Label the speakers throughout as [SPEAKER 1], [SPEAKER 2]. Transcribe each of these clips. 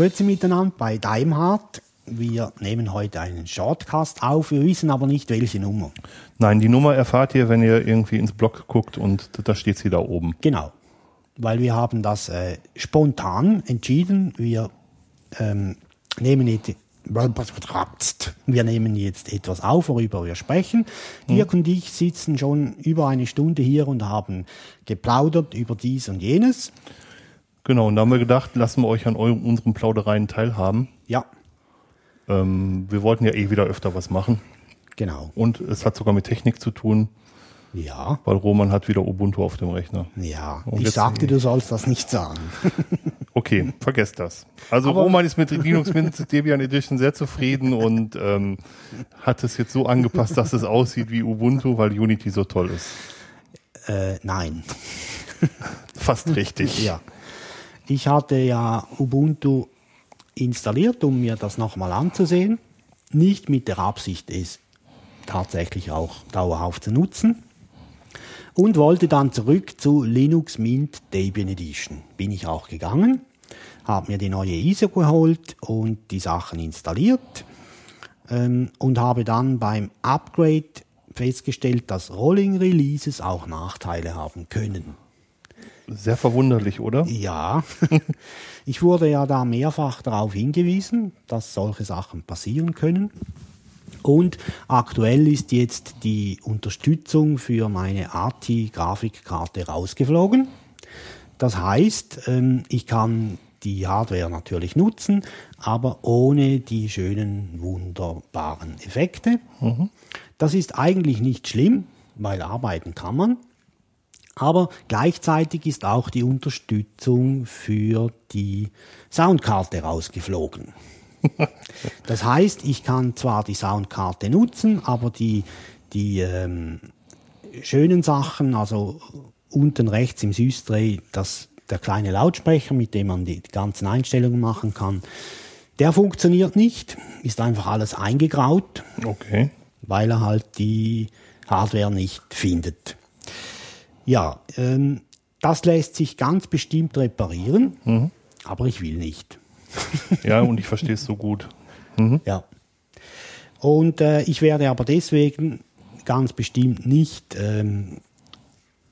[SPEAKER 1] Grüezi miteinander bei Daimhardt. Wir nehmen heute einen Shortcast auf, wir wissen aber nicht, welche Nummer.
[SPEAKER 2] Nein, die Nummer erfahrt ihr, wenn ihr irgendwie ins Blog guckt und da steht sie da oben.
[SPEAKER 1] Genau, weil wir haben das äh, spontan entschieden. Wir ähm, nehmen jetzt wir nehmen jetzt etwas auf, worüber wir sprechen. Dirk und ich sitzen schon über eine Stunde hier und haben geplaudert über dies und jenes.
[SPEAKER 2] Genau, und da haben wir gedacht, lassen wir euch an unseren Plaudereien teilhaben.
[SPEAKER 1] Ja,
[SPEAKER 2] Ähm, wir wollten ja eh wieder öfter was machen.
[SPEAKER 1] genau.
[SPEAKER 2] Und es hat sogar mit Technik zu tun,
[SPEAKER 1] Ja,
[SPEAKER 2] weil Roman hat wieder Ubuntu auf dem Rechner.
[SPEAKER 1] ja.
[SPEAKER 2] Und
[SPEAKER 1] ich sagte, du sollst das nicht sagen.
[SPEAKER 2] Okay, vergesst das. Also
[SPEAKER 1] Aber-
[SPEAKER 2] Roman ist mit Linux Mint Debian Edition sehr zufrieden und ähm, hat es jetzt so angepasst, dass es aussieht wie Ubuntu, weil Unity so toll ist.
[SPEAKER 1] äh, nein.
[SPEAKER 2] Fast richtig.
[SPEAKER 1] Ja. Ich hatte ja Ubuntu installiert, um mir das nochmal anzusehen. Nicht mit der Absicht, es tatsächlich auch dauerhaft zu nutzen. Und wollte dann zurück zu Linux Mint Debian Edition. Bin ich auch gegangen, habe mir die neue ISO geholt und die Sachen installiert ähm, und habe dann beim Upgrade festgestellt, dass Rolling Releases auch Nachteile haben können.
[SPEAKER 2] Sehr verwunderlich, oder?
[SPEAKER 1] Ja, ich wurde ja da mehrfach darauf hingewiesen, dass solche Sachen passieren können. Und aktuell ist jetzt die Unterstützung für meine ATI-Grafikkarte rausgeflogen. Das heißt, ähm, ich kann die Hardware natürlich nutzen, aber ohne die schönen, wunderbaren Effekte. Das ist eigentlich nicht schlimm, weil arbeiten kann man. Aber gleichzeitig ist auch die Unterstützung für die Soundkarte rausgeflogen. Das heißt, ich kann zwar die Soundkarte nutzen, aber die, die ähm, schönen Sachen, also unten rechts im Süßdreh, das, der kleine Lautsprecher, mit dem man die ganzen Einstellungen machen kann, der funktioniert nicht, ist einfach alles eingegraut
[SPEAKER 2] Okay.
[SPEAKER 1] weil er halt die Hardware nicht findet. Ja, ähm, das lässt sich ganz bestimmt reparieren, aber ich will nicht.
[SPEAKER 2] Ja, und ich verstehe es so gut.
[SPEAKER 1] Ja. Und äh, ich werde aber deswegen ganz bestimmt nicht ähm,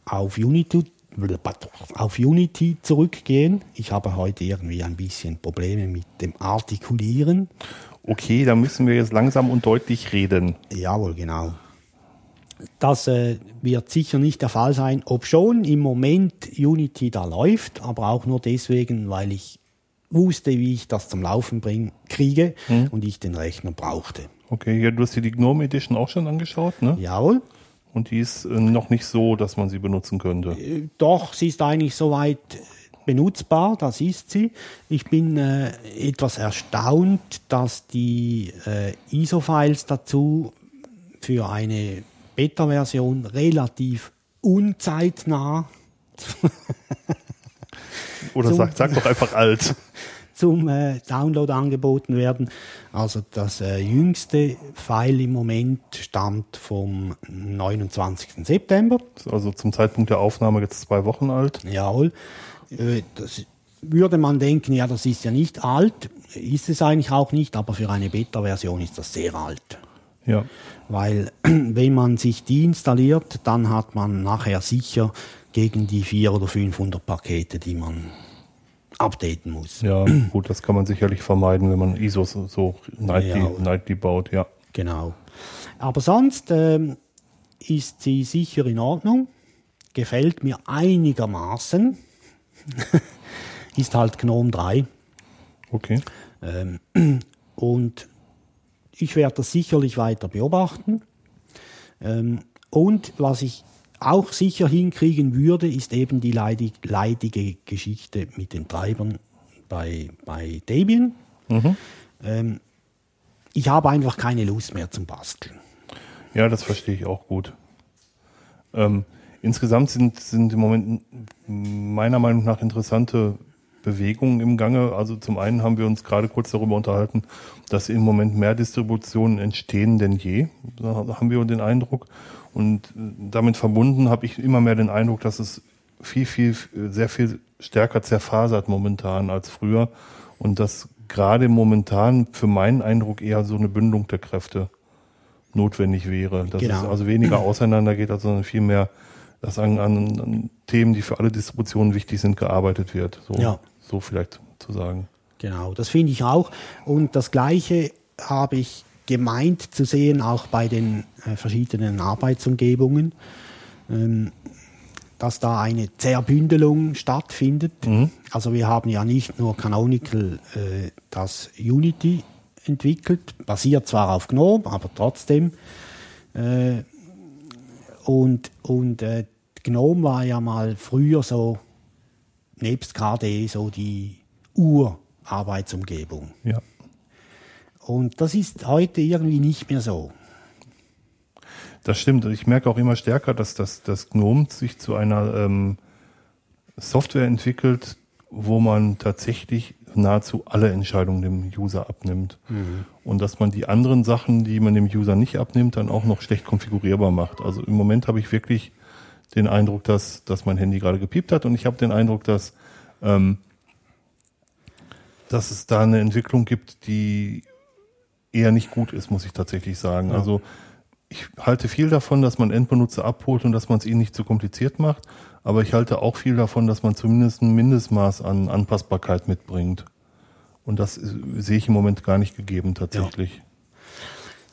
[SPEAKER 1] auf Unity auf Unity zurückgehen. Ich habe heute irgendwie ein bisschen Probleme mit dem Artikulieren.
[SPEAKER 2] Okay, da müssen wir jetzt langsam und deutlich reden.
[SPEAKER 1] Jawohl, genau. Das äh, wird sicher nicht der Fall sein, ob schon im Moment Unity da läuft, aber auch nur deswegen, weil ich wusste, wie ich das zum Laufen bring, kriege und ich den Rechner brauchte.
[SPEAKER 2] Okay, ja, du hast dir die GNOME Edition auch schon angeschaut, ne?
[SPEAKER 1] Jawohl.
[SPEAKER 2] Und die ist äh, noch nicht so, dass man sie benutzen könnte.
[SPEAKER 1] Äh, Doch, sie ist eigentlich soweit benutzbar, das ist sie. Ich bin äh, etwas erstaunt, dass die äh, ISO-Files dazu für eine Beta-Version relativ unzeitnah
[SPEAKER 2] Oder sag, sag doch einfach alt.
[SPEAKER 1] zum äh, Download angeboten werden. Also das äh, jüngste File im Moment stammt vom 29. September.
[SPEAKER 2] Also zum Zeitpunkt der Aufnahme jetzt zwei Wochen alt.
[SPEAKER 1] Jawohl. Äh, das würde man denken, ja, das ist ja nicht alt. Ist es eigentlich auch nicht, aber für eine Beta-Version ist das sehr alt.
[SPEAKER 2] Ja.
[SPEAKER 1] Weil wenn man sich die installiert, dann hat man nachher sicher gegen die 400 oder 500 Pakete, die man updaten muss.
[SPEAKER 2] Ja, gut, das kann man sicherlich vermeiden, wenn man ISOs so nightly,
[SPEAKER 1] Ja.
[SPEAKER 2] nightly baut, ja.
[SPEAKER 1] Genau. Aber sonst ähm, ist sie sicher in Ordnung. Gefällt mir einigermaßen. ist halt Gnome 3.
[SPEAKER 2] Okay.
[SPEAKER 1] Ähm, und ich werde das sicherlich weiter beobachten. Ähm, und was ich auch sicher hinkriegen würde, ist eben die leidig, leidige Geschichte mit den Treibern bei, bei Debian. Ähm, ich habe einfach keine Lust mehr zum Basteln.
[SPEAKER 2] Ja, das verstehe ich auch gut. Ähm, insgesamt sind, sind im Moment meiner Meinung nach interessante Bewegungen im Gange. Also zum einen haben wir uns gerade kurz darüber unterhalten, dass im Moment mehr Distributionen entstehen denn je. Da haben wir den Eindruck. Und äh, damit verbunden habe ich immer mehr den Eindruck, dass es viel, viel, sehr viel stärker zerfasert momentan als früher. Und dass gerade momentan für meinen Eindruck eher so eine Bündung der Kräfte notwendig wäre. Dass
[SPEAKER 1] Genau.
[SPEAKER 2] es also weniger auseinander geht, also sondern viel mehr, dass an, an, an Themen, die für alle Distributionen wichtig sind, gearbeitet wird. So,
[SPEAKER 1] Ja.
[SPEAKER 2] so vielleicht zu sagen.
[SPEAKER 1] Genau, das finde ich auch. Und das Gleiche habe ich gemeint zu sehen, auch bei den äh, verschiedenen Arbeitsumgebungen, ähm, dass da eine Zerbündelung stattfindet. Also wir haben ja nicht nur Canonical äh, das Unity entwickelt, basiert zwar auf GNOME, aber trotzdem. Äh, und und äh, GNOME war ja mal früher so, nebst KDE, so die Urarbeitsumgebung.
[SPEAKER 2] Ja.
[SPEAKER 1] Und das ist heute irgendwie nicht mehr so.
[SPEAKER 2] Das stimmt. Ich merke auch immer stärker, dass das, das GNOME sich zu einer ähm, Software entwickelt, wo man tatsächlich nahezu alle Entscheidungen dem User abnimmt. Und dass man die anderen Sachen, die man dem User nicht abnimmt, dann auch noch schlecht konfigurierbar macht. Also im Moment habe ich wirklich den Eindruck, dass, dass mein Handy gerade gepiept hat und ich habe den Eindruck, dass, ähm, dass es da eine Entwicklung gibt, die eher nicht gut ist, muss ich tatsächlich sagen. Also ich halte viel davon, dass man Endbenutzer abholt und dass man es ihnen nicht zu kompliziert macht. Aber ich halte auch viel davon, dass man zumindest ein Mindestmaß an Anpassbarkeit mitbringt. Und das sehe ich im Moment gar nicht gegeben tatsächlich.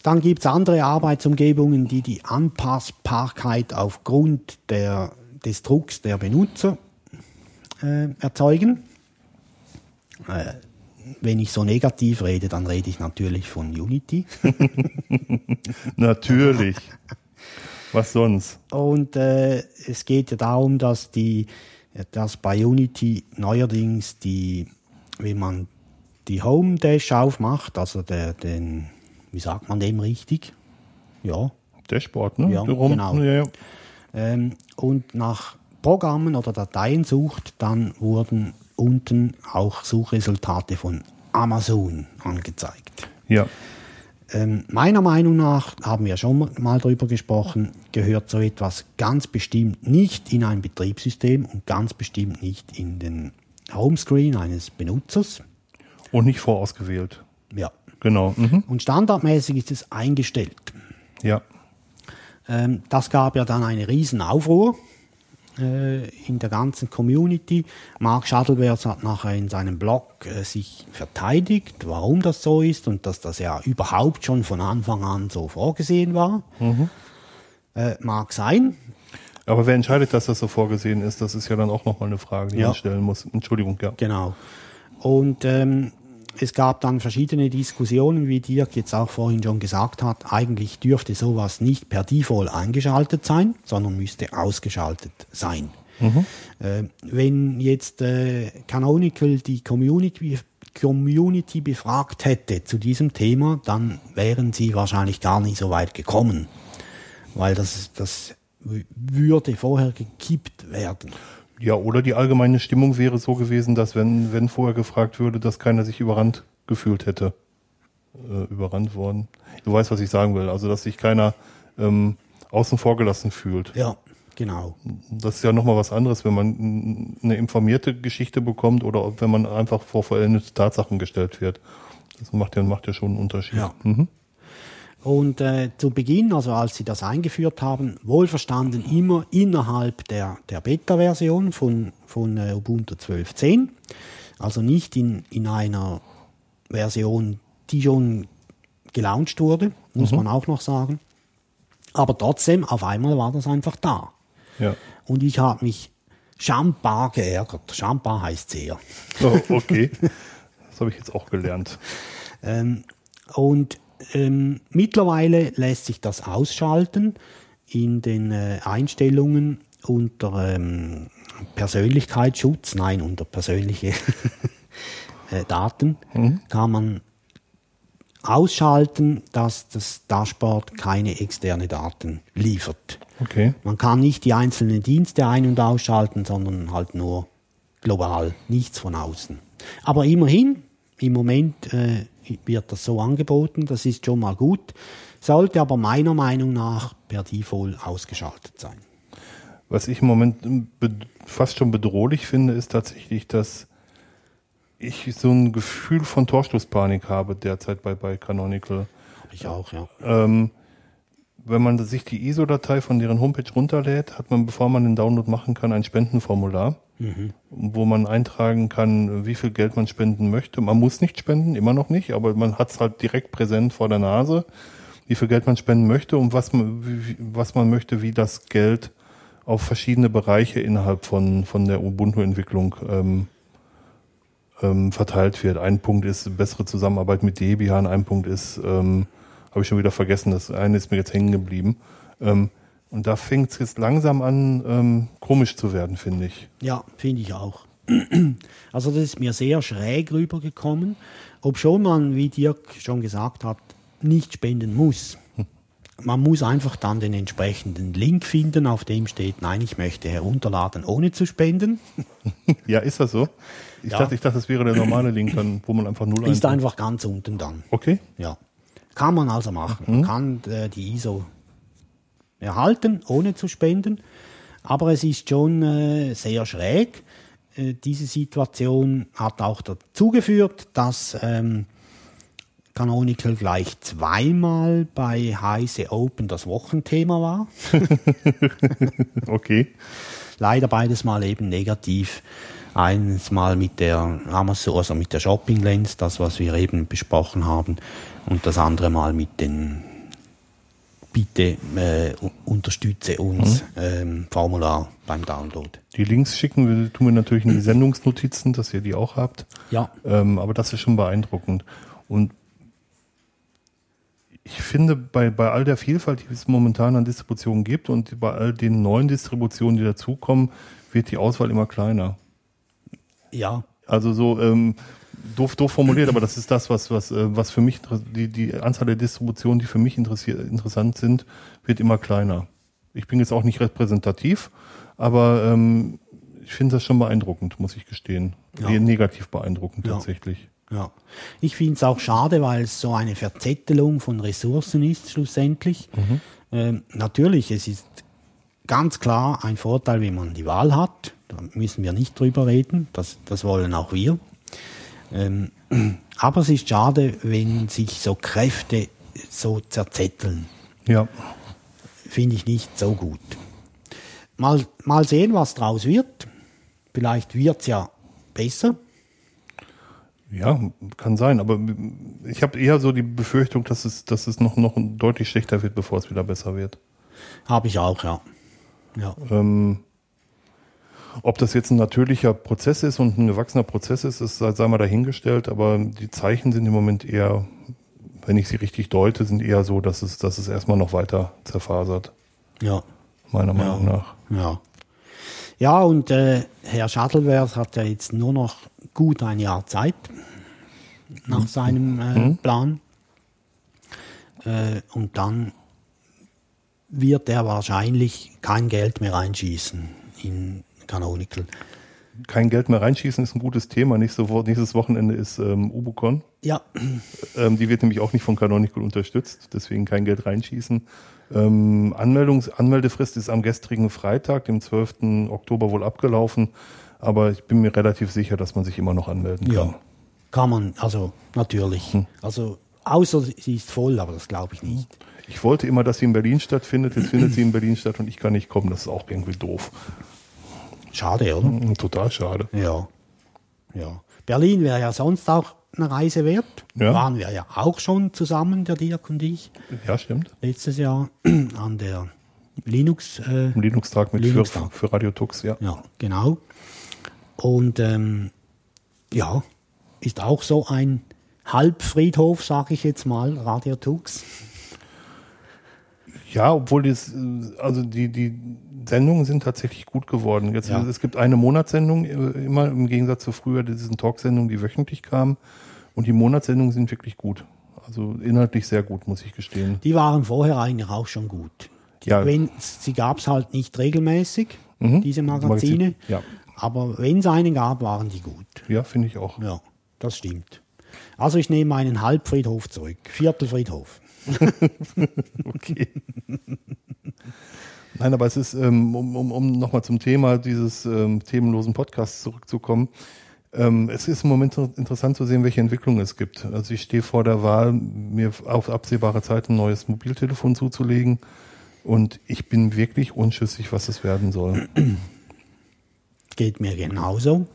[SPEAKER 1] Dann gibt es andere Arbeitsumgebungen, die die Anpassbarkeit aufgrund der, des Drucks der Benutzer äh, erzeugen. Äh, wenn ich so negativ rede, dann rede ich natürlich von Unity.
[SPEAKER 2] Natürlich. Was sonst?
[SPEAKER 1] Und äh, es geht ja darum, dass die, dass bei Unity neuerdings die, wenn man die Home Dash aufmacht, also der, den, wie sagt man dem richtig? Ja.
[SPEAKER 2] Dashboard, ne?
[SPEAKER 1] Ja,
[SPEAKER 2] Darum-
[SPEAKER 1] genau.
[SPEAKER 2] Ja, ja.
[SPEAKER 1] Ähm, und nach Programmen oder Dateien sucht, dann wurden unten auch Suchresultate von Amazon angezeigt.
[SPEAKER 2] ja.
[SPEAKER 1] Ähm, meiner Meinung nach, haben wir schon mal drüber gesprochen, gehört so etwas ganz bestimmt nicht in ein Betriebssystem und ganz bestimmt nicht in den Homescreen eines Benutzers.
[SPEAKER 2] Und nicht vorausgewählt.
[SPEAKER 1] Ja.
[SPEAKER 2] Genau. Mhm.
[SPEAKER 1] Und standardmäßig ist es eingestellt.
[SPEAKER 2] Ja.
[SPEAKER 1] Ähm, das gab ja dann eine riesen Aufruhr äh, in der ganzen Community. Mark Shuttleworth hat nachher in seinem Blog äh, sich verteidigt, warum das so ist und dass das ja überhaupt schon von Anfang an so vorgesehen war. Äh, mag sein.
[SPEAKER 2] Aber wer entscheidet, dass das so vorgesehen ist, das ist ja dann auch nochmal eine Frage, die
[SPEAKER 1] Ja.
[SPEAKER 2] man stellen muss. Entschuldigung, ja.
[SPEAKER 1] Genau. Und ähm, es gab dann verschiedene Diskussionen, wie Dirk jetzt auch vorhin schon gesagt hat. Eigentlich dürfte sowas nicht per Default eingeschaltet sein, sondern müsste ausgeschaltet sein. Äh, wenn jetzt äh, Canonical die Community, Community befragt hätte zu diesem Thema, dann wären sie wahrscheinlich gar nicht so weit gekommen, weil das, das würde vorher gekippt werden.
[SPEAKER 2] Ja, oder die allgemeine Stimmung wäre so gewesen, dass wenn, wenn vorher gefragt würde, dass keiner sich überrannt gefühlt hätte. Äh, überrannt worden. Du weißt, was ich sagen will. Also, dass sich keiner ähm, außen vor gelassen fühlt.
[SPEAKER 1] Ja, genau.
[SPEAKER 2] Das ist ja nochmal was anderes, wenn man eine informierte Geschichte bekommt oder wenn man einfach vor vollendete Tatsachen gestellt wird. Das macht ja, macht ja schon einen Unterschied.
[SPEAKER 1] Ja.
[SPEAKER 2] Mhm.
[SPEAKER 1] Und äh, zu Beginn, also als sie das eingeführt haben, wohlverstanden immer innerhalb der, der Beta-Version von, von äh, Ubuntu 12.10. Also nicht in, in einer Version, die schon gelauncht wurde, muss man auch noch sagen. Aber trotzdem, auf einmal war das einfach da.
[SPEAKER 2] Ja.
[SPEAKER 1] Und ich habe mich schambar geärgert. Schambar heißt sehr.
[SPEAKER 2] Oh, okay. das habe ich jetzt auch gelernt.
[SPEAKER 1] Ähm, und ähm, mittlerweile lässt sich das ausschalten in den äh, Einstellungen unter ähm, Persönlichkeitsschutz, nein, unter persönliche äh, Daten, kann man ausschalten, dass das Dashboard keine externe Daten liefert.
[SPEAKER 2] Okay.
[SPEAKER 1] Man kann nicht die einzelnen Dienste ein- und ausschalten, sondern halt nur global, nichts von außen. Aber immerhin, im Moment äh, wird das so angeboten, das ist schon mal gut, sollte aber meiner Meinung nach per Default ausgeschaltet sein.
[SPEAKER 2] Was ich im Moment fast schon bedrohlich finde, ist tatsächlich, dass ich so ein Gefühl von Torstoßpanik habe derzeit bei, bei Canonical.
[SPEAKER 1] Ich auch, ja.
[SPEAKER 2] Ähm, wenn man sich die ISO-Datei von deren Homepage runterlädt, hat man, bevor man den Download machen kann, ein Spendenformular, mhm. wo man eintragen kann, wie viel Geld man spenden möchte. Man muss nicht spenden, immer noch nicht, aber man hat es halt direkt präsent vor der Nase, wie viel Geld man spenden möchte und was man, wie, was man möchte, wie das Geld auf verschiedene Bereiche innerhalb von, von der Ubuntu-Entwicklung ähm, ähm, verteilt wird. Ein Punkt ist bessere Zusammenarbeit mit Debian, ein Punkt ist ähm, habe ich schon wieder vergessen. Das eine ist mir jetzt hängen geblieben. Ähm, und da fängt es jetzt langsam an, ähm, komisch zu werden, finde ich.
[SPEAKER 1] Ja, finde ich auch. Also das ist mir sehr schräg rübergekommen, ob schon man, wie Dirk schon gesagt hat, nicht spenden muss. Man muss einfach dann den entsprechenden Link finden, auf dem steht, nein, ich möchte herunterladen, ohne zu spenden.
[SPEAKER 2] Ja, ist das so? Ich, ja. dachte, ich dachte, das wäre der normale Link, dann, wo man einfach null
[SPEAKER 1] Ist einfach ganz unten dann.
[SPEAKER 2] Okay.
[SPEAKER 1] Ja. Kann man also machen. Mhm. Man kann äh, die ISO erhalten, ohne zu spenden. Aber es ist schon äh, sehr schräg. Äh, diese Situation hat auch dazu geführt, dass ähm, Canonical gleich zweimal bei Heise Open das Wochenthema war.
[SPEAKER 2] okay.
[SPEAKER 1] Leider beides Mal eben negativ. Eins Mal mit der Amazon, also mit der Shopping Lens, das was wir eben besprochen haben, und das andere Mal mit den Bitte äh, unterstütze uns mhm. ähm, Formular beim Download.
[SPEAKER 2] Die Links schicken wir, tun wir natürlich in die Sendungsnotizen, dass ihr die auch habt.
[SPEAKER 1] Ja.
[SPEAKER 2] Ähm, aber das ist schon beeindruckend. Und ich finde, bei, bei all der Vielfalt, die es momentan an Distributionen gibt und bei all den neuen Distributionen, die dazukommen, wird die Auswahl immer kleiner.
[SPEAKER 1] Ja.
[SPEAKER 2] Also so ähm, doof, doof formuliert, aber das ist das, was, was, äh, was für mich, die, die Anzahl der Distributionen, die für mich interessant sind, wird immer kleiner. Ich bin jetzt auch nicht repräsentativ, aber ähm, ich finde das schon beeindruckend, muss ich gestehen. Ja. Negativ beeindruckend tatsächlich.
[SPEAKER 1] Ja. Ich finde es auch schade, weil es so eine Verzettelung von Ressourcen ist, schlussendlich. Mhm. Ähm, natürlich, es ist ganz klar ein Vorteil, wenn man die Wahl hat. Da müssen wir nicht drüber reden. Das, das wollen auch wir. Ähm, aber es ist schade, wenn sich so Kräfte so zerzetteln.
[SPEAKER 2] Ja.
[SPEAKER 1] Finde ich nicht so gut. Mal, mal sehen, was draus wird. Vielleicht wird es ja besser.
[SPEAKER 2] Ja, kann sein, aber ich habe eher so die Befürchtung, dass es, dass es noch, noch deutlich schlechter wird, bevor es wieder besser wird.
[SPEAKER 1] Habe ich auch, ja.
[SPEAKER 2] ja. Ähm, ob das jetzt ein natürlicher Prozess ist und ein gewachsener Prozess ist, ist sei mal dahingestellt, aber die Zeichen sind im Moment eher, wenn ich sie richtig deute, sind eher so, dass es, dass es erstmal noch weiter zerfasert.
[SPEAKER 1] Ja.
[SPEAKER 2] Meiner Meinung
[SPEAKER 1] ja.
[SPEAKER 2] nach.
[SPEAKER 1] Ja. Ja, und äh, Herr Shuttleworth hat ja jetzt nur noch gut ein Jahr Zeit nach mhm. seinem äh, mhm. Plan. Äh, und dann wird er wahrscheinlich kein Geld mehr einschießen in Canonical.
[SPEAKER 2] Kein Geld mehr reinschießen ist ein gutes Thema. Nächste Wo nächstes Wochenende ist ähm, Ubucon.
[SPEAKER 1] Ja.
[SPEAKER 2] Ähm, die wird nämlich auch nicht von Canonical unterstützt, deswegen kein Geld reinschießen. Ähm, Anmeldungs Anmeldefrist ist am gestrigen Freitag, dem 12. Oktober wohl abgelaufen, aber ich bin mir relativ sicher, dass man sich immer noch anmelden kann. Ja,
[SPEAKER 1] kann man, also natürlich. Hm. Also außer sie ist voll, aber das glaube ich nicht.
[SPEAKER 2] Ich wollte immer, dass sie in Berlin stattfindet, jetzt findet sie in Berlin statt und ich kann nicht kommen, das ist auch irgendwie doof.
[SPEAKER 1] Schade, oder?
[SPEAKER 2] Hm, total schade.
[SPEAKER 1] Ja. ja. Berlin wäre ja sonst auch eine Reise wert. Ja. Waren wir ja auch schon zusammen, der Dirk und ich.
[SPEAKER 2] Ja, stimmt.
[SPEAKER 1] Letztes Jahr an der Linux.
[SPEAKER 2] Äh, Linux-Tag mit Linux für, für Radio Tux, ja.
[SPEAKER 1] Ja, genau. Und ähm, ja, ist auch so ein Halbfriedhof, sage ich jetzt mal, Radio Tux.
[SPEAKER 2] Ja, obwohl das, äh, also die, die Sendungen sind tatsächlich gut geworden. Jetzt, ja. Es gibt eine Monatssendung äh, immer im Gegensatz zu früher diesen Talksendungen, die wöchentlich kamen. Und die Monatssendungen sind wirklich gut. Also inhaltlich sehr gut, muss ich gestehen.
[SPEAKER 1] Die waren vorher eigentlich auch schon gut. Ja. Wenn, sie gab es halt nicht regelmäßig, mhm. diese Magazine. Magazin, ja. Aber wenn es einen gab, waren die gut.
[SPEAKER 2] Ja, finde ich auch.
[SPEAKER 1] Ja, das stimmt. Also ich nehme meinen Halbfriedhof zurück. Viertelfriedhof.
[SPEAKER 2] okay. Nein, aber es ist, ähm, um, um, um nochmal zum Thema dieses ähm, themenlosen Podcasts zurückzukommen, Ähm, es ist im Moment interessant zu sehen, welche Entwicklungen es gibt. Also ich stehe vor der Wahl, mir auf absehbare Zeit ein neues Mobiltelefon zuzulegen. Und ich bin wirklich unschlüssig, was es werden soll.
[SPEAKER 1] Geht mir genauso.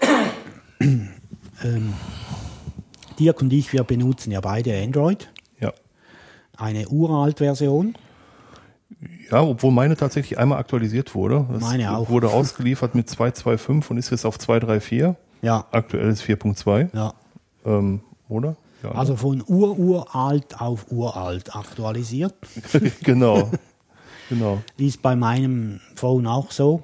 [SPEAKER 1] ähm, Dirk und ich, wir benutzen ja beide Android.
[SPEAKER 2] Ja.
[SPEAKER 1] Eine uralt Version.
[SPEAKER 2] Ja, obwohl meine tatsächlich einmal aktualisiert wurde.
[SPEAKER 1] Das meine auch.
[SPEAKER 2] wurde ausgeliefert mit 2.2.5 und ist jetzt auf 2.3.4.
[SPEAKER 1] Ja.
[SPEAKER 2] Aktuell ist 4.2.
[SPEAKER 1] Ja.
[SPEAKER 2] Ähm, oder? Ja,
[SPEAKER 1] also von ururalt auf uralt aktualisiert.
[SPEAKER 2] genau. genau.
[SPEAKER 1] Ist bei meinem Phone auch so.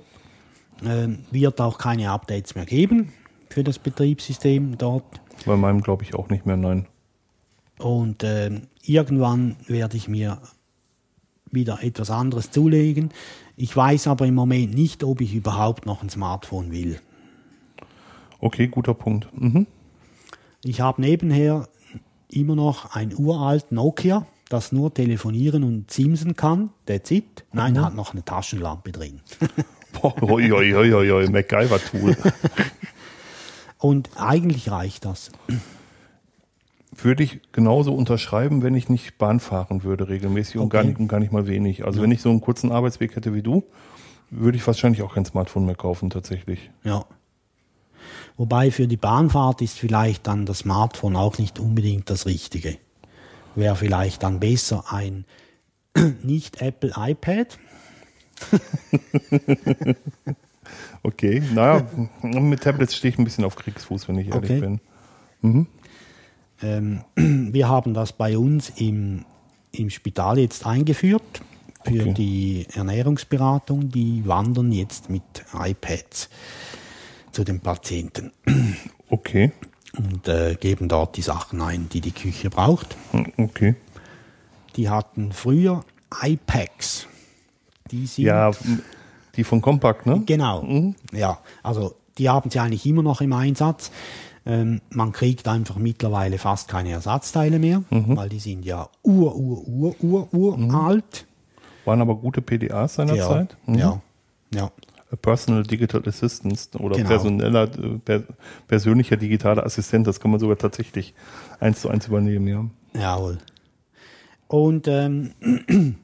[SPEAKER 1] Ähm, wird auch keine Updates mehr geben für das Betriebssystem dort.
[SPEAKER 2] Bei meinem glaube ich auch nicht mehr, nein.
[SPEAKER 1] Und ähm, irgendwann werde ich mir wieder etwas anderes zulegen. Ich weiß aber im Moment nicht, ob ich überhaupt noch ein Smartphone will.
[SPEAKER 2] Okay, guter Punkt. Mhm.
[SPEAKER 1] Ich habe nebenher immer noch ein uralt Nokia, das nur telefonieren und simsen kann. That's it. Nein, mhm. hat noch eine Taschenlampe drin.
[SPEAKER 2] oi, oi, oi, oi, oi, MacGyver-Tool.
[SPEAKER 1] Und eigentlich reicht das.
[SPEAKER 2] Würde ich genauso unterschreiben, wenn ich nicht Bahn fahren würde regelmäßig okay. und, gar nicht, und gar nicht mal wenig. Also ja. wenn ich so einen kurzen Arbeitsweg hätte wie du, würde ich wahrscheinlich auch kein Smartphone mehr kaufen tatsächlich.
[SPEAKER 1] Ja. Wobei für die Bahnfahrt ist vielleicht dann das Smartphone auch nicht unbedingt das Richtige. Wäre vielleicht dann besser ein nicht Apple iPad.
[SPEAKER 2] okay, naja, mit Tablets stehe ich ein bisschen auf Kriegsfuß, wenn ich ehrlich okay. bin. Mhm.
[SPEAKER 1] Ähm, wir haben das bei uns im, im Spital jetzt eingeführt für okay. die Ernährungsberatung. Die wandern jetzt mit iPads zu den Patienten.
[SPEAKER 2] Okay.
[SPEAKER 1] Und äh, geben dort die Sachen ein, die die Küche braucht.
[SPEAKER 2] Okay.
[SPEAKER 1] Die hatten früher iPads.
[SPEAKER 2] Die sind ja, die von Compact, ne?
[SPEAKER 1] Genau. Mhm. Ja, also die haben sie eigentlich immer noch im Einsatz. Ähm, man kriegt einfach mittlerweile fast keine Ersatzteile mehr, mhm. weil die sind ja ur, ur, ur, ur, ur mhm. alt.
[SPEAKER 2] Waren aber gute PDAs seinerzeit.
[SPEAKER 1] Ja, mhm. ja, ja.
[SPEAKER 2] Personal Digital Assistant oder genau. personeller, per, persönlicher digitaler Assistent, das kann man sogar tatsächlich eins zu eins übernehmen, ja.
[SPEAKER 1] Jawohl. Und ähm,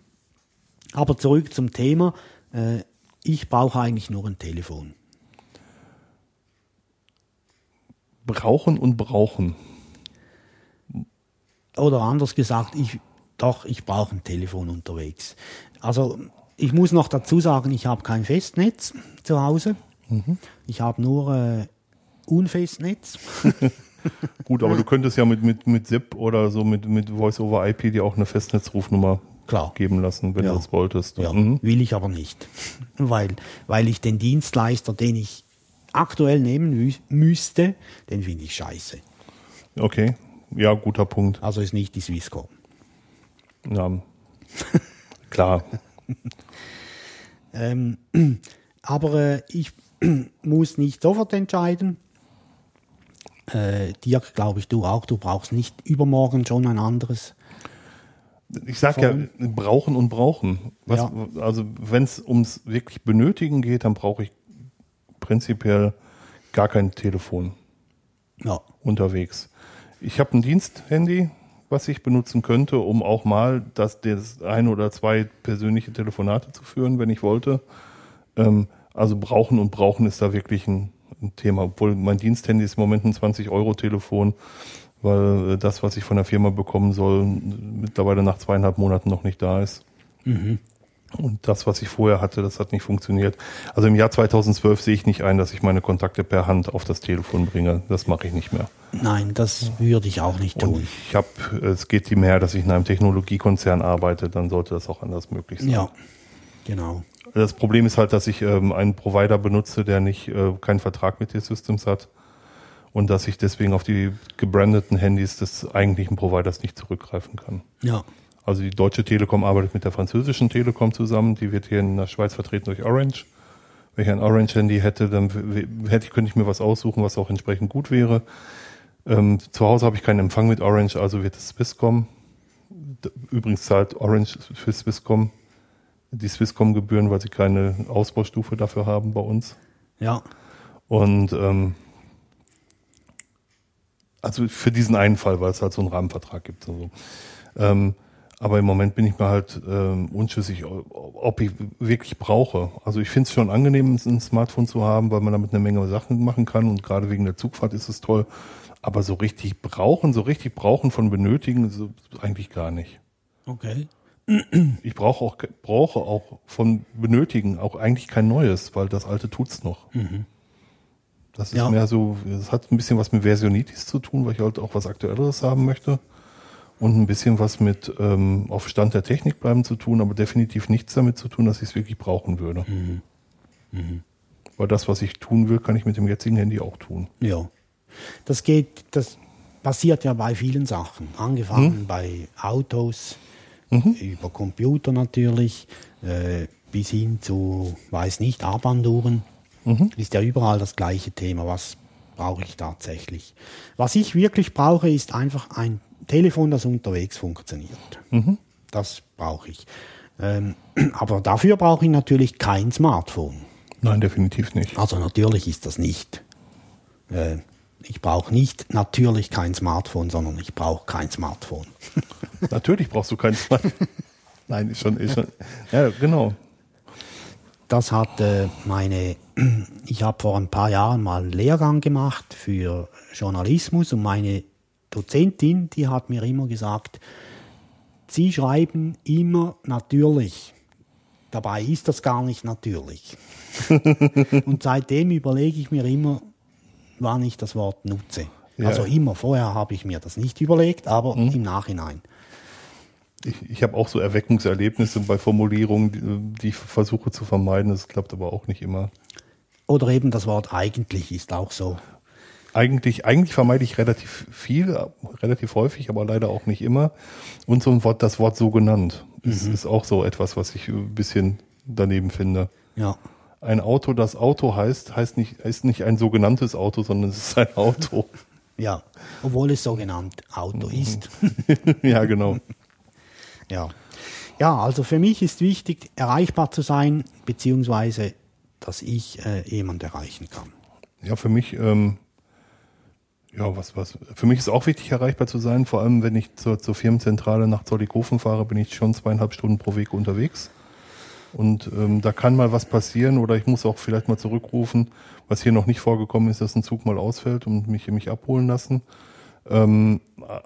[SPEAKER 1] aber zurück zum Thema. Äh, ich brauche eigentlich nur ein Telefon.
[SPEAKER 2] Brauchen und brauchen.
[SPEAKER 1] Oder anders gesagt, ich doch, ich brauche ein Telefon unterwegs. Also ich muss noch dazu sagen, ich habe kein Festnetz zu Hause. Mhm. Ich habe nur äh, Unfestnetz.
[SPEAKER 2] Gut, aber du könntest ja mit, mit, mit ZIP oder so mit, mit Voice-over-IP dir auch eine Festnetzrufnummer Klar. geben lassen, wenn ja. du das wolltest.
[SPEAKER 1] Ja, mhm. will ich aber nicht. Weil, weil ich den Dienstleister, den ich aktuell nehmen mü müsste, den finde ich scheiße.
[SPEAKER 2] Okay, ja, guter Punkt.
[SPEAKER 1] Also ist nicht die Swisscom.
[SPEAKER 2] Ja, klar.
[SPEAKER 1] ähm, aber äh, ich muss nicht sofort entscheiden. Äh, Dirk, glaube ich, du auch. Du brauchst nicht übermorgen schon ein anderes.
[SPEAKER 2] Ich sage ja, brauchen und brauchen. Was, ja. Also wenn es ums wirklich Benötigen geht, dann brauche ich prinzipiell gar kein Telefon
[SPEAKER 1] ja.
[SPEAKER 2] unterwegs. Ich habe ein Diensthandy, was ich benutzen könnte, um auch mal das, das ein oder zwei persönliche Telefonate zu führen, wenn ich wollte. Ähm, also brauchen und brauchen ist da wirklich ein, ein Thema. Obwohl mein Diensthandy ist im Moment ein 20-Euro-Telefon, weil äh, das, was ich von der Firma bekommen soll, mittlerweile nach zweieinhalb Monaten noch nicht da ist. Mhm. Und das, was ich vorher hatte, das hat nicht funktioniert. Also im Jahr 2012 sehe ich nicht ein, dass ich meine Kontakte per Hand auf das Telefon bringe. Das mache ich nicht mehr.
[SPEAKER 1] Nein, das würde ich auch nicht tun. Und
[SPEAKER 2] ich habe, es geht ihm her, dass ich in einem Technologiekonzern arbeite, dann sollte das auch anders möglich sein.
[SPEAKER 1] Ja, genau.
[SPEAKER 2] Das Problem ist halt, dass ich ähm, einen Provider benutze, der nicht äh, keinen Vertrag mit T-Systems hat und dass ich deswegen auf die gebrandeten Handys des eigentlichen Providers nicht zurückgreifen kann.
[SPEAKER 1] Ja.
[SPEAKER 2] Also die Deutsche Telekom arbeitet mit der französischen Telekom zusammen. Die wird hier in der Schweiz vertreten durch Orange. Wenn ich ein Orange-Handy hätte, dann hätte ich, könnte ich mir was aussuchen, was auch entsprechend gut wäre. Ähm, zu Hause habe ich keinen Empfang mit Orange, also wird es Swisscom. Übrigens zahlt Orange für Swisscom die Swisscom-Gebühren, weil sie keine Ausbaustufe dafür haben bei uns.
[SPEAKER 1] Ja.
[SPEAKER 2] Und ähm, also für diesen einen Fall, weil es halt so einen Rahmenvertrag gibt. Und so. Ähm, aber im Moment bin ich mir halt ähm, unschlüssig, ob ich wirklich brauche. Also ich finde es schon angenehm, ein Smartphone zu haben, weil man damit eine Menge Sachen machen kann und gerade wegen der Zugfahrt ist es toll. Aber so richtig brauchen, so richtig brauchen von benötigen, so, eigentlich gar nicht.
[SPEAKER 1] Okay.
[SPEAKER 2] Ich brauche auch, brauche auch von benötigen auch eigentlich kein neues, weil das alte tut's noch.
[SPEAKER 1] Mhm.
[SPEAKER 2] Das ist
[SPEAKER 1] Ja.
[SPEAKER 2] mehr so, das hat ein bisschen was mit Versionitis zu tun, weil ich halt auch was Aktuelleres haben möchte. Und ein bisschen was mit ähm, auf Stand der Technik bleiben zu tun, aber definitiv nichts damit zu tun, dass ich es wirklich brauchen würde. Weil das, was ich tun will, kann ich mit dem jetzigen Handy auch tun.
[SPEAKER 1] Ja. Das geht, das passiert ja bei vielen Sachen. Angefangen bei Autos, über Computer natürlich, äh, bis hin zu, weiß nicht, Armbanduhren. Ist ja überall das gleiche Thema. Was brauche ich tatsächlich? Was ich wirklich brauche, ist einfach ein Telefon, das unterwegs funktioniert. Das brauche ich. Ähm, aber dafür brauche ich natürlich kein Smartphone.
[SPEAKER 2] Nein, definitiv nicht.
[SPEAKER 1] Also natürlich ist das nicht. Äh, ich brauche nicht natürlich kein Smartphone, sondern ich brauche kein Smartphone.
[SPEAKER 2] Natürlich brauchst du kein Smartphone. Nein, ist schon, ist schon. Ja, genau.
[SPEAKER 1] Das hat äh, meine, ich habe vor ein paar Jahren mal einen Lehrgang gemacht für Journalismus und meine Dozentin, die hat mir immer gesagt, Sie schreiben immer natürlich. Dabei ist das gar nicht natürlich. und seitdem überlege ich mir immer, wann ich das Wort nutze.
[SPEAKER 2] Ja.
[SPEAKER 1] Also immer vorher habe ich mir das nicht überlegt, aber im Nachhinein.
[SPEAKER 2] Ich, ich habe auch so Erweckungserlebnisse bei Formulierungen, die, die ich versuche zu vermeiden. Das klappt aber auch nicht immer.
[SPEAKER 1] Oder eben das Wort eigentlich ist auch so.
[SPEAKER 2] Eigentlich, eigentlich vermeide ich relativ viel, relativ häufig, aber leider auch nicht immer. Und so ein Wort, das Wort so genannt, ist, ist auch so etwas, was ich ein bisschen daneben finde.
[SPEAKER 1] Ja.
[SPEAKER 2] Ein Auto, das Auto heißt, heißt nicht, ist nicht ein sogenanntes Auto, sondern es ist ein Auto.
[SPEAKER 1] Ja, obwohl es so genannt Auto ist.
[SPEAKER 2] ja, genau.
[SPEAKER 1] Ja. ja, also für mich ist wichtig, erreichbar zu sein, beziehungsweise, dass ich äh, jemand erreichen kann.
[SPEAKER 2] Ja, für mich, ähm, ja, was, was, für mich ist auch wichtig, erreichbar zu sein. Vor allem, wenn ich zur, zur Firmenzentrale nach Zollikofen fahre, bin ich schon zweieinhalb Stunden pro Weg unterwegs. Und ähm, da kann mal was passieren oder ich muss auch vielleicht mal zurückrufen, was hier noch nicht vorgekommen ist, dass ein Zug mal ausfällt und mich, mich abholen lassen. Ähm,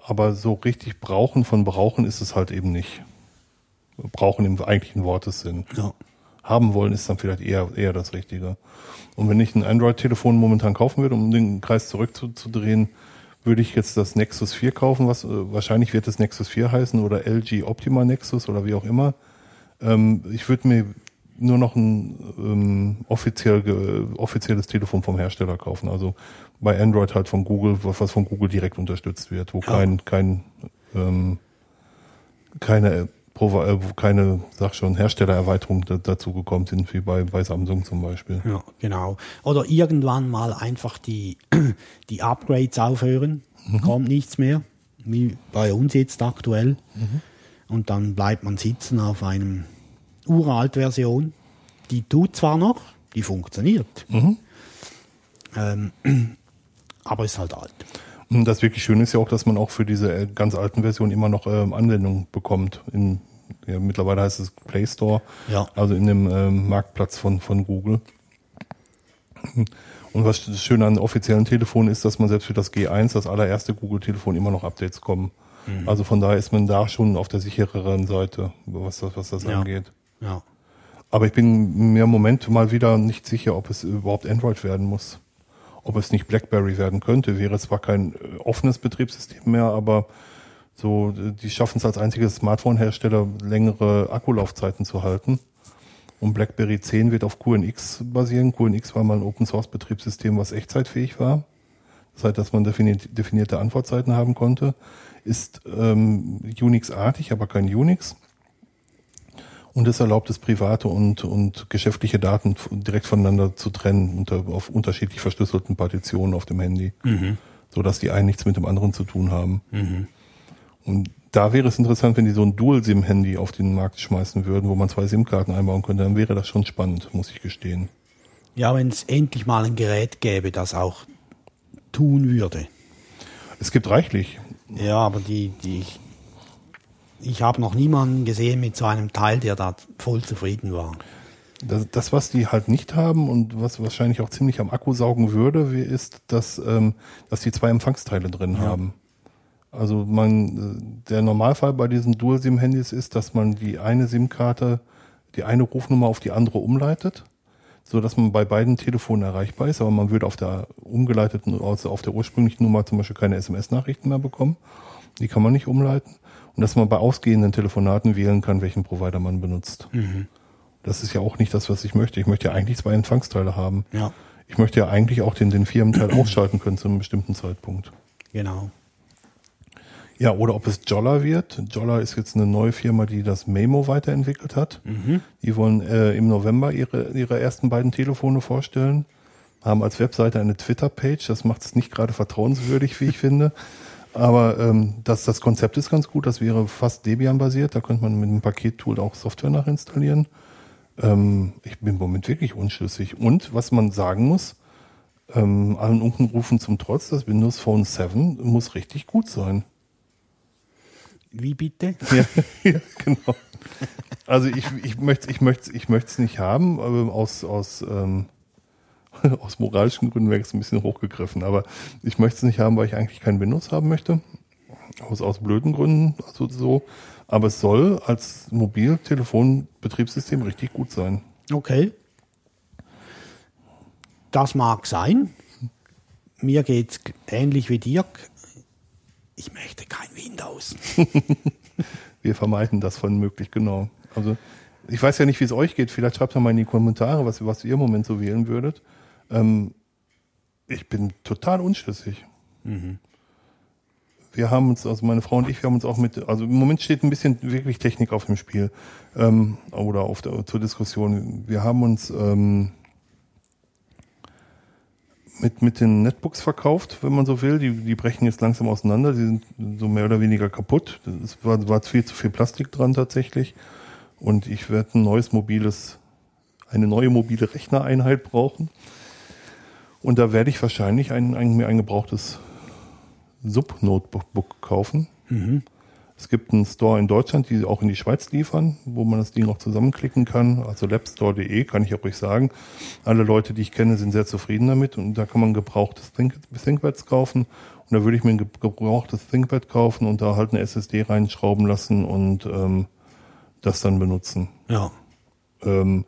[SPEAKER 2] aber so richtig brauchen von brauchen ist es halt eben nicht. Brauchen im eigentlichen Wortessinn
[SPEAKER 1] Ja.
[SPEAKER 2] haben wollen, ist dann vielleicht eher, eher das Richtige. Und wenn ich ein Android-Telefon momentan kaufen würde, um den Kreis zurückzudrehen, würde ich jetzt das Nexus 4 kaufen, was äh, wahrscheinlich wird das Nexus 4 heißen oder LG Optima Nexus oder wie auch immer. Ähm, ich würde mir nur noch ein ähm, offiziell, offizielles Telefon vom Hersteller kaufen. Also bei Android halt von Google, was von Google direkt unterstützt wird, wo
[SPEAKER 1] Ja.
[SPEAKER 2] kein, kein ähm, keine äh, Provi- äh, wo keine, sag schon, Herstellererweiterung da, dazu gekommen sind, wie bei, bei Samsung zum Beispiel.
[SPEAKER 1] Ja, genau. Oder irgendwann mal einfach die, die Upgrades aufhören, kommt nichts mehr, wie bei uns jetzt aktuell. Und dann bleibt man sitzen auf einem Uralt-Version. Die tut zwar noch, die funktioniert, ähm, aber ist halt alt.
[SPEAKER 2] Und das wirklich Schöne ist ja auch, dass man auch für diese äh, ganz alten Versionen immer noch ähm, Anwendungen bekommt. In, ja, mittlerweile heißt es Play Store,
[SPEAKER 1] Ja.
[SPEAKER 2] also in dem ähm, Marktplatz von, von Google. Und was das Schöne an offiziellen Telefonen ist, dass man selbst für das G1, das allererste Google-Telefon, immer noch Updates kommen. Also von daher ist man da schon auf der sichereren Seite, was das, was das
[SPEAKER 1] Ja.
[SPEAKER 2] angeht.
[SPEAKER 1] Ja.
[SPEAKER 2] Aber ich bin mir im Moment mal wieder nicht sicher, ob es überhaupt Android werden muss. Ob es nicht BlackBerry werden könnte. Wäre zwar kein äh, offenes Betriebssystem mehr, aber so, äh, die schaffen es als einziges Smartphone-Hersteller, längere Akkulaufzeiten zu halten. Und BlackBerry 10 wird auf QNX basieren. QNX war mal ein Open-Source-Betriebssystem, was echtzeitfähig war. Das heißt, dass man definiert, definierte Antwortzeiten haben konnte. Ist ähm, Unix-artig, aber kein Unix. Und es erlaubt es, private und, und geschäftliche Daten direkt voneinander zu trennen, unter, auf unterschiedlich verschlüsselten Partitionen auf dem Handy. So dass die einen nichts mit dem anderen zu tun haben. Und da wäre es interessant, wenn die so ein Dual-SIM-Handy auf den Markt schmeißen würden, wo man zwei SIM-Karten einbauen könnte, dann wäre das schon spannend, muss ich gestehen.
[SPEAKER 1] Ja, wenn es endlich mal ein Gerät gäbe, das auch tun würde.
[SPEAKER 2] Es gibt reichlich.
[SPEAKER 1] Ja, aber die, die ich, ich habe noch niemanden gesehen mit so einem Teil, der da voll zufrieden war.
[SPEAKER 2] Das, das, was die halt nicht haben und was wahrscheinlich auch ziemlich am Akku saugen würde, ist, dass, ähm, dass die zwei Empfangsteile drin
[SPEAKER 1] Ja.
[SPEAKER 2] haben. Also man, äh, der Normalfall bei diesen Dual-SIM-Handys ist, dass man die eine SIM-Karte, die eine Rufnummer auf die andere umleitet, so dass man bei beiden Telefonen erreichbar ist, aber man würde auf der umgeleiteten, also auf der ursprünglichen Nummer zum Beispiel keine SMS-Nachrichten mehr bekommen. Die kann man nicht umleiten. Und dass man bei ausgehenden Telefonaten wählen kann, welchen Provider man benutzt. Das ist ja auch nicht das, was ich möchte. Ich möchte ja eigentlich zwei Empfangsteile haben.
[SPEAKER 1] Ja,
[SPEAKER 2] Ich möchte ja eigentlich auch den, den Firmenteil ausschalten können zu einem bestimmten Zeitpunkt.
[SPEAKER 1] genau.
[SPEAKER 2] Ja, oder ob es Jolla wird. Jolla ist jetzt eine neue Firma, die das Memo weiterentwickelt hat. Die wollen äh, im November ihre, ihre ersten beiden Telefone vorstellen. Haben als Webseite eine Twitter-Page. Das macht es nicht gerade vertrauenswürdig, wie ich finde. Aber ähm, das, das Konzept ist ganz gut. Das wäre fast Debian-basiert. Da könnte man mit einem Pakettool auch Software nachinstallieren. Ähm, ich bin im Moment wirklich unschlüssig. Und was man sagen muss, ähm, allen Unkenrufen zum Trotz, das Windows Phone 7 muss richtig gut sein.
[SPEAKER 1] Wie bitte?
[SPEAKER 2] Ja, ja genau. Also ich, ich möchte ich möchte ich es nicht haben, aber aus aus ähm, aus moralischen Gründen wäre es ein bisschen hochgegriffen, aber ich möchte es nicht haben, weil ich eigentlich kein Windows haben möchte. Aus aus blöden Gründen, also so, aber es soll als Mobiltelefonbetriebssystem richtig gut sein.
[SPEAKER 1] Okay. Das mag sein. Mir geht's ähnlich wie Dirk. Ich möchte kein Windows.
[SPEAKER 2] Wir vermeiden das von möglich, genau. Also ich weiß ja nicht, wie es euch geht. Vielleicht schreibt doch mal in die Kommentare, was, was ihr im Moment so wählen würdet. Ähm, ich bin total unschlüssig. Wir haben uns, also meine Frau und ich, wir haben uns auch mit, also im Moment steht ein bisschen wirklich Technik auf dem Spiel ähm, oder auf der, zur Diskussion. Wir haben uns ähm, mit, mit den Netbooks verkauft, wenn man so will. Die, die brechen jetzt langsam auseinander. Die sind so mehr oder weniger kaputt. Es war, war viel zu viel Plastik dran tatsächlich. Und ich werde ein neues mobiles, eine neue mobile Rechnereinheit brauchen. Und da werde ich wahrscheinlich ein, ein, mir ein gebrauchtes Sub-Notebook kaufen. Es gibt einen Store in Deutschland, die auch in die Schweiz liefern, wo man das Ding auch zusammenklicken kann. Also labstore.de kann ich auch ruhig sagen. Alle Leute, die ich kenne, sind sehr zufrieden damit und da kann man gebrauchtes Think ThinkPads kaufen. Und da würde ich mir ein ge- gebrauchtes ThinkPad kaufen und da halt eine SSD reinschrauben lassen und ähm, das dann benutzen.
[SPEAKER 1] Ja.
[SPEAKER 2] Ähm,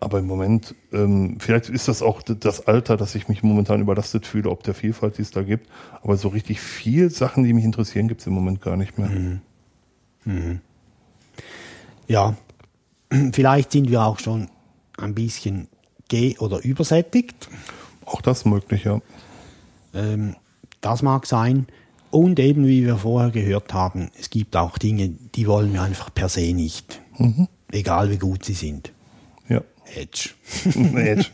[SPEAKER 2] aber im Moment, ähm, vielleicht ist das auch das Alter, dass ich mich momentan überlastet fühle, ob der Vielfalt, die es da gibt. Aber so richtig viel Sachen, die mich interessieren, gibt es im Moment gar nicht mehr.
[SPEAKER 1] Ja. Vielleicht sind wir auch schon ein bisschen ge- oder übersättigt.
[SPEAKER 2] Auch das möglich, ja.
[SPEAKER 1] Ähm, das mag sein. Und eben, wie wir vorher gehört haben, es gibt auch Dinge, die wollen wir einfach per se nicht. Egal wie gut sie sind. Edge.
[SPEAKER 2] Edge.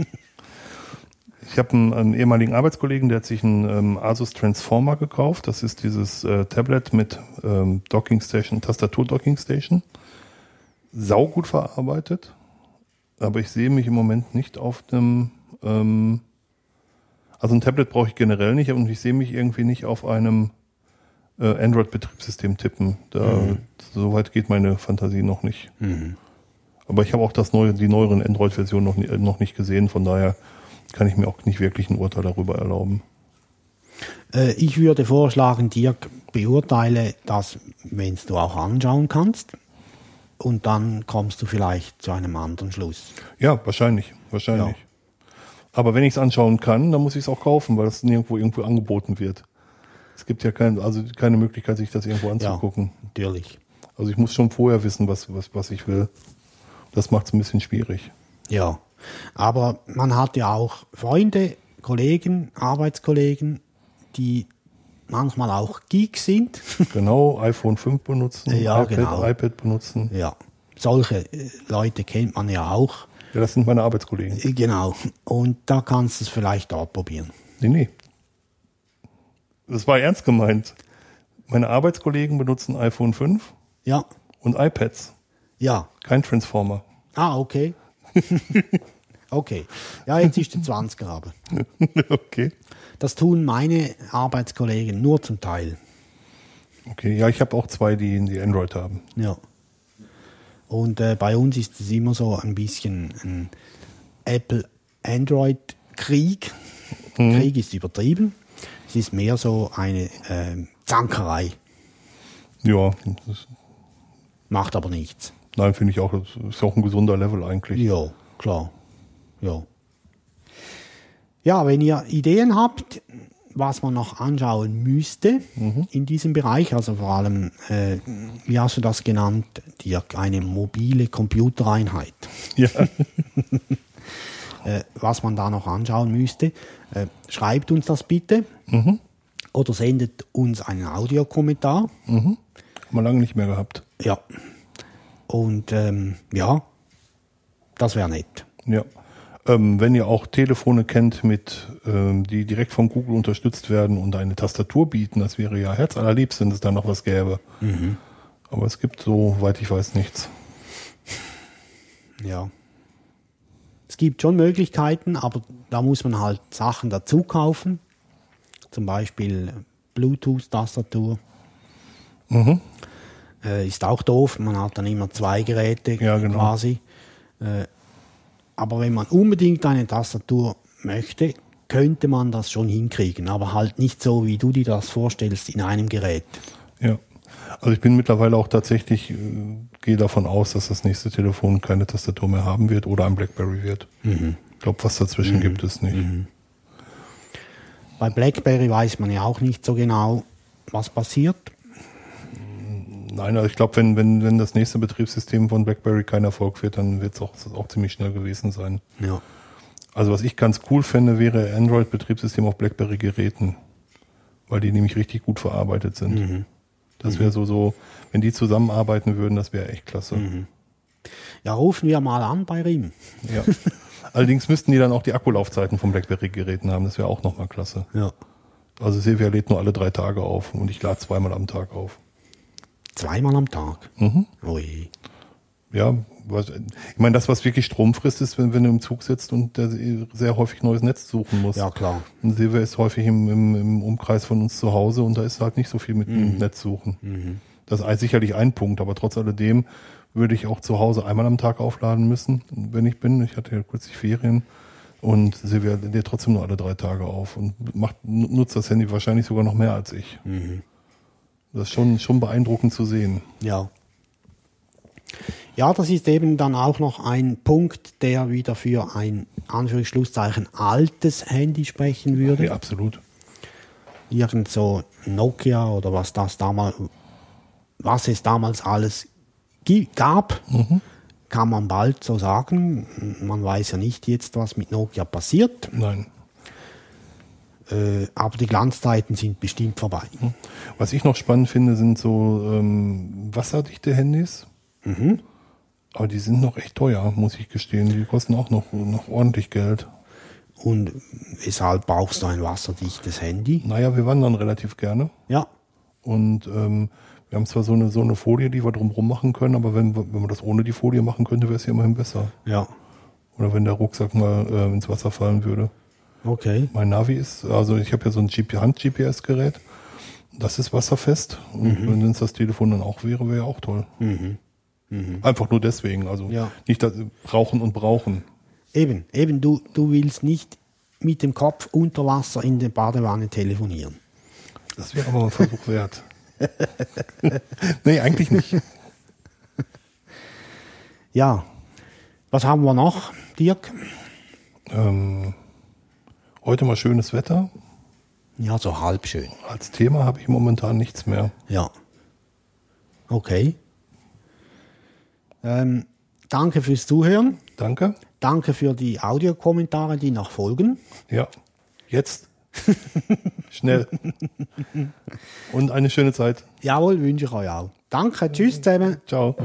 [SPEAKER 2] Ich habe einen, einen ehemaligen Arbeitskollegen, der hat sich einen ähm, Asus Transformer gekauft. Das ist dieses äh, Tablet mit ähm, Docking Station, Tastatur-Docking Station. Saugut verarbeitet. Aber ich sehe mich im Moment nicht auf einem, ähm, also ein Tablet brauche ich generell nicht und ich sehe mich irgendwie nicht auf einem äh, Android-Betriebssystem tippen. Da, So weit geht meine Fantasie noch nicht. Aber ich habe auch das neue, die neueren Android-Versionen noch, nie- noch nicht gesehen, von daher kann ich mir auch nicht wirklich ein Urteil darüber erlauben.
[SPEAKER 1] Äh, ich würde vorschlagen, Dirk, beurteile das, wenn du auch anschauen kannst. Und dann kommst du vielleicht zu einem anderen Schluss.
[SPEAKER 2] Ja, wahrscheinlich, wahrscheinlich.
[SPEAKER 1] Ja.
[SPEAKER 2] Aber wenn ich es anschauen kann, dann muss ich es auch kaufen, weil das nirgendwo irgendwo angeboten wird. Es gibt ja kein, also keine Möglichkeit, sich das irgendwo anzugucken.
[SPEAKER 1] Natürlich.
[SPEAKER 2] Also ich muss schon vorher wissen, was, was, was ich will. Das macht es ein bisschen schwierig.
[SPEAKER 1] Ja. Aber man hat ja auch Freunde, Kollegen, Arbeitskollegen, die manchmal auch Geeks sind.
[SPEAKER 2] Genau, iPhone 5 benutzen,
[SPEAKER 1] Ja,
[SPEAKER 2] iPad,
[SPEAKER 1] genau.
[SPEAKER 2] iPad benutzen.
[SPEAKER 1] ja. Solche äh, Leute kennt man ja auch.
[SPEAKER 2] Ja, das sind meine Arbeitskollegen.
[SPEAKER 1] Äh, Genau. Und da kannst du es vielleicht dort probieren.
[SPEAKER 2] Nee, nee. Das war ernst gemeint. Meine Arbeitskollegen benutzen iPhone 5
[SPEAKER 1] Ja.
[SPEAKER 2] und iPads.
[SPEAKER 1] Ja.
[SPEAKER 2] Kein Transformer.
[SPEAKER 1] Ah, okay. Okay. Ja, jetzt ist der 20er aber.
[SPEAKER 2] okay.
[SPEAKER 1] Das tun meine Arbeitskollegen nur zum Teil.
[SPEAKER 2] Okay, ja, ich habe auch zwei, die, die Android haben.
[SPEAKER 1] Ja. Und äh, bei uns ist es immer so ein bisschen ein Apple-Android-Krieg. Krieg ist übertrieben. Es ist mehr so eine ähm, Zankerei.
[SPEAKER 2] Ja,
[SPEAKER 1] Macht aber nichts.
[SPEAKER 2] Nein, finde ich auch, das ist auch ein gesunder Level eigentlich.
[SPEAKER 1] Ja, klar. Ja. Ja, wenn ihr Ideen habt, was man noch anschauen müsste in diesem Bereich, also vor allem, äh, wie hast du das genannt, Dirk, eine mobile Computereinheit,
[SPEAKER 2] Ja,
[SPEAKER 1] äh, was man da noch anschauen müsste, äh, schreibt uns das bitte oder sendet uns einen Audiokommentar.
[SPEAKER 2] haben wir lange nicht mehr gehabt.
[SPEAKER 1] Ja. Und ähm, ja, das wäre nett.
[SPEAKER 2] Ja. Ähm, wenn ihr auch Telefone kennt, mit, ähm, die direkt von Google unterstützt werden und eine Tastatur bieten, das wäre ja herzallerliebst, wenn es da noch was gäbe. Aber es gibt, soweit ich weiß, nichts.
[SPEAKER 1] Ja. Es gibt schon Möglichkeiten, aber da muss man halt Sachen dazu kaufen. Zum Beispiel Bluetooth-Tastatur. Äh, ist auch doof, man hat dann immer zwei Geräte
[SPEAKER 2] Ja, genau.
[SPEAKER 1] quasi. Äh, aber wenn man unbedingt eine Tastatur möchte, könnte man das schon hinkriegen, aber halt nicht so, wie du dir das vorstellst, in einem Gerät.
[SPEAKER 2] Ja. Also ich bin mittlerweile auch tatsächlich, äh, gehe davon aus, dass das nächste Telefon keine Tastatur mehr haben wird oder ein BlackBerry wird. Ich glaube, was dazwischen gibt es nicht.
[SPEAKER 1] Bei BlackBerry weiß man ja auch nicht so genau, was passiert.
[SPEAKER 2] Nein, also ich glaube, wenn, wenn, wenn das nächste Betriebssystem von BlackBerry kein Erfolg wird, dann wird es auch, auch ziemlich schnell gewesen sein.
[SPEAKER 1] Ja.
[SPEAKER 2] Also was ich ganz cool fände, wäre Android-Betriebssystem auf BlackBerry-Geräten, weil die nämlich richtig gut verarbeitet sind. Das wäre so, so, wenn die zusammenarbeiten würden, das wäre echt klasse.
[SPEAKER 1] Ja, rufen wir mal an bei RIM.
[SPEAKER 2] Ja. Allerdings müssten die dann auch die Akkulaufzeiten von BlackBerry-Geräten haben, das wäre auch nochmal klasse.
[SPEAKER 1] Ja.
[SPEAKER 2] Also Silvia lädt nur alle drei Tage auf und ich lade zweimal am Tag auf.
[SPEAKER 1] Zweimal am Tag.
[SPEAKER 2] Mhm.
[SPEAKER 1] Ui.
[SPEAKER 2] Ja, was, ich meine, das, was wirklich Strom frisst, ist, wenn, wenn du im Zug sitzt und der sehr häufig neues Netz suchen muss.
[SPEAKER 1] Ja, klar.
[SPEAKER 2] Und Silvia ist häufig im, im, im Umkreis von uns zu Hause und da ist halt nicht so viel mit dem Netz suchen. Das ist sicherlich ein Punkt, aber trotz alledem würde ich auch zu Hause einmal am Tag aufladen müssen, wenn ich bin. Ich hatte ja kürzlich Ferien und Silvia lädt trotzdem nur alle drei Tage auf und macht, nutzt das Handy wahrscheinlich sogar noch mehr als ich. Das ist schon, schon beeindruckend zu sehen.
[SPEAKER 1] Ja. Ja, das ist eben dann auch noch ein Punkt, der wieder für ein Anführungsschlusszeichen altes Handy sprechen würde.
[SPEAKER 2] Ja, absolut.
[SPEAKER 1] Irgend so Nokia oder was das damals, was es damals alles gab, kann man bald so sagen. Man weiß ja nicht jetzt, was mit Nokia passiert,
[SPEAKER 2] Nein.
[SPEAKER 1] Äh, aber die Glanzzeiten sind bestimmt vorbei.
[SPEAKER 2] Was ich noch spannend finde, sind so ähm, wasserdichte Handys. Aber die sind noch echt teuer, muss ich gestehen. Die kosten auch noch, noch ordentlich Geld.
[SPEAKER 1] Und weshalb brauchst du ein wasserdichtes Handy?
[SPEAKER 2] Naja, wir wandern relativ gerne.
[SPEAKER 1] Ja,
[SPEAKER 2] Und ähm, wir haben zwar so eine, so eine Folie, die wir drumherum machen können, aber wenn, wir- wenn man das ohne die Folie machen könnte, wäre es ja immerhin besser.
[SPEAKER 1] ja,
[SPEAKER 2] Oder wenn der Rucksack mal äh, ins Wasser fallen würde.
[SPEAKER 1] Okay.
[SPEAKER 2] Mein Navi ist, also ich habe ja so ein GP Hand-GPS-Gerät. Das ist wasserfest. Und wenn es das Telefon dann auch wäre, wäre ja auch toll. Einfach nur deswegen. Also
[SPEAKER 1] Ja.
[SPEAKER 2] nicht das brauchen und brauchen.
[SPEAKER 1] Eben, eben, du, du willst nicht mit dem Kopf unter Wasser in der Badewanne telefonieren.
[SPEAKER 2] Das wäre aber ein Versuch wert. nee, eigentlich nicht.
[SPEAKER 1] Ja, was haben wir noch, Dirk?
[SPEAKER 2] Ähm, heute mal schönes Wetter.
[SPEAKER 1] Ja, so halb schön.
[SPEAKER 2] Als Thema habe ich momentan nichts mehr.
[SPEAKER 1] Ja. Okay. Ähm, danke fürs Zuhören.
[SPEAKER 2] Danke.
[SPEAKER 1] Danke für die Audiokommentare, die noch folgen.
[SPEAKER 2] Ja, jetzt. Schnell. Und eine schöne Zeit.
[SPEAKER 1] Jawohl, wünsche ich euch auch. Danke, tschüss zusammen.
[SPEAKER 2] Ciao.